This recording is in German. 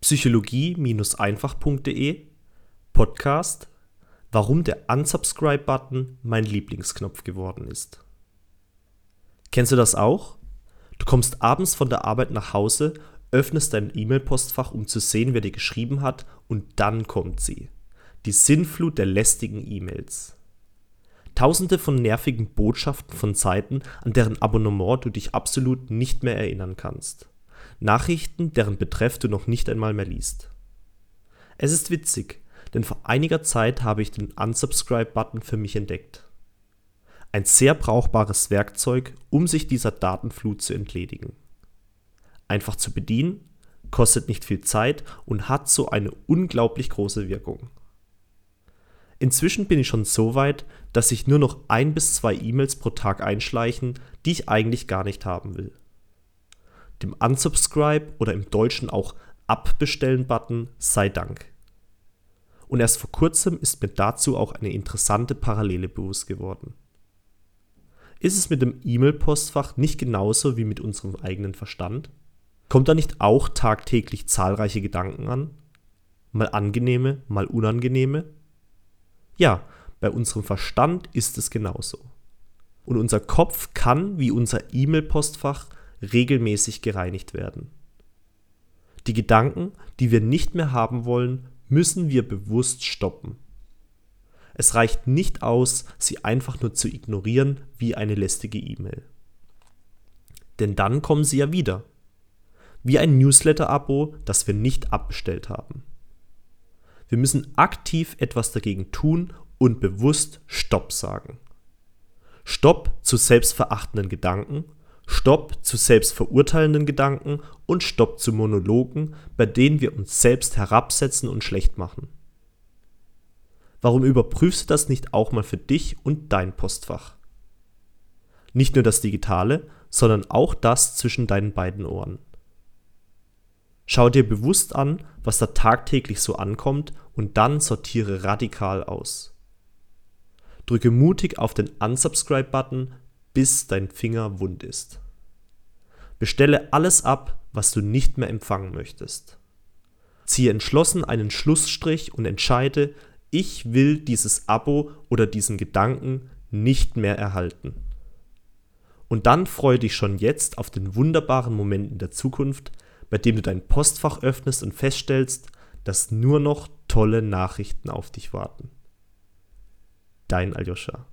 psychologie-einfach.de Podcast Warum der Unsubscribe-Button mein Lieblingsknopf geworden ist. Kennst du das auch? Du kommst abends von der Arbeit nach Hause, öffnest dein E-Mail-Postfach, um zu sehen, wer dir geschrieben hat, und dann kommt sie. Die Sinnflut der lästigen E-Mails. Tausende von nervigen Botschaften von Seiten, an deren Abonnement du dich absolut nicht mehr erinnern kannst. Nachrichten, deren Betreff du noch nicht einmal mehr liest. Es ist witzig, denn vor einiger Zeit habe ich den Unsubscribe-Button für mich entdeckt. Ein sehr brauchbares Werkzeug, um sich dieser Datenflut zu entledigen. Einfach zu bedienen, kostet nicht viel Zeit und hat so eine unglaublich große Wirkung. Inzwischen bin ich schon so weit, dass sich nur noch ein bis zwei E-Mails pro Tag einschleichen, die ich eigentlich gar nicht haben will. Dem Unsubscribe oder im Deutschen auch Abbestellen-Button sei Dank. Und erst vor kurzem ist mir dazu auch eine interessante Parallele bewusst geworden. Ist es mit dem E-Mail-Postfach nicht genauso wie mit unserem eigenen Verstand? Kommt da nicht auch tagtäglich zahlreiche Gedanken an? Mal angenehme, mal unangenehme? Ja, bei unserem Verstand ist es genauso. Und unser Kopf kann, wie unser E-Mail-Postfach, regelmäßig gereinigt werden. Die Gedanken, die wir nicht mehr haben wollen, müssen wir bewusst stoppen. Es reicht nicht aus, sie einfach nur zu ignorieren wie eine lästige E-Mail. Denn dann kommen sie ja wieder. Wie ein Newsletter-Abo, das wir nicht abbestellt haben. Wir müssen aktiv etwas dagegen tun und bewusst Stopp sagen. Stopp zu selbstverachtenden Gedanken, Stopp zu selbstverurteilenden Gedanken und Stopp zu Monologen, bei denen wir uns selbst herabsetzen und schlecht machen. Warum überprüfst du das nicht auch mal für dich und dein Postfach? Nicht nur das Digitale, sondern auch das zwischen deinen beiden Ohren. Schau dir bewusst an, was da tagtäglich so ankommt und dann sortiere radikal aus. Drücke mutig auf den Unsubscribe-Button, bis dein Finger wund ist. Bestelle alles ab, was du nicht mehr empfangen möchtest. Ziehe entschlossen einen Schlussstrich und entscheide, ich will dieses Abo oder diesen Gedanken nicht mehr erhalten. Und dann freue dich schon jetzt auf den wunderbaren Moment in der Zukunft, bei dem du dein Postfach öffnest und feststellst, dass nur noch tolle Nachrichten auf dich warten. Dein Aljoscha.